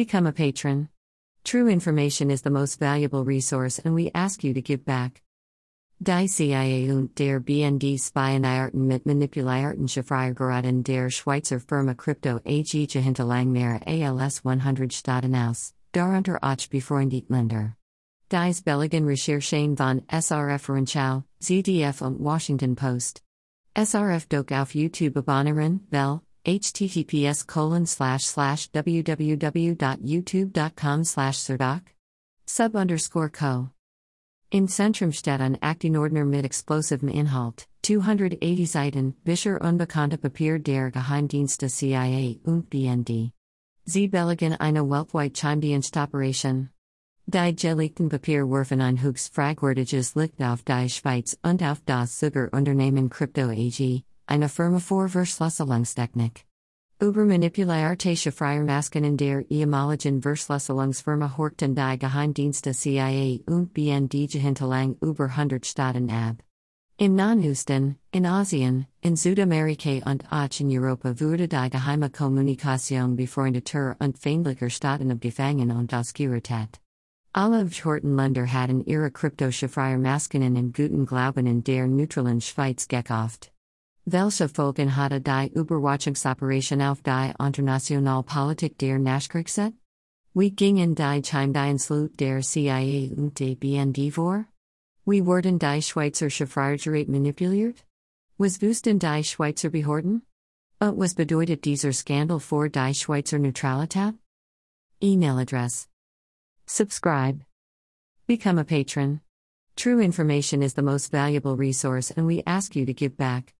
Become a patron. True information is the most valuable resource, and we ask you to give back. Die CIA und der BND Spionierten mit Manipulierten Chiffriergeraden der Schweizer Firma Crypto AG Hinterlangmere ALS 100 Staaten aus, darunter auch befreundet Länder. Dies Belligen Recherchen von SRF Rundschau, ZDF und Washington Post. SRF Doc auf YouTube abonnieren, Bell, https colon slash slash www.youtube.com slash serdoc sub underscore co in Zentrumstadt an Aktenordner mit explosivem Inhalt, 280 Seiten, Bischer unbekannte Papier der Geheimdienste CIA und BND. Sie belegen eine weltweit Chimedienstoperation. Die gelegten Papier werfen ein höchst fragwürdiges Licht auf die Schweiz und auf das Unternehmen Crypto AG, eine Firma für Verschlüsselungstechnik. Über manipulierte Chiffriermasken in der ehemaligen Verschlüsselungsfirma Horchten die Geheimdienste CIA und BND hinterlang über 100 Staaten ab. Im Nahen in Asien, in Südamerika und auch in Europa wurde die geheime Kommunikation befreundeter und feindlicher Staaten abgefangen und ausgerettet. Alle Horten Länder hatten ihre Kryptochiffriermasken in guten Glauben in der neutralen Schweiz gekauft. Welche Folgen hatte die Überwachungsoperation auf die Internationalpolitik der Nachkriegszeit? Wie gingen die Chiemdienstleute der CIA und der BND vor? Wie wurden die Schweizer Chiffriergerät manipuliert? Was wussten die Schweizer Behörden? Und was bedeutet dieser Skandal für die Schweizer Neutralität? Email address. Subscribe. Become a patron. True information is the most valuable resource, and we ask you to give back.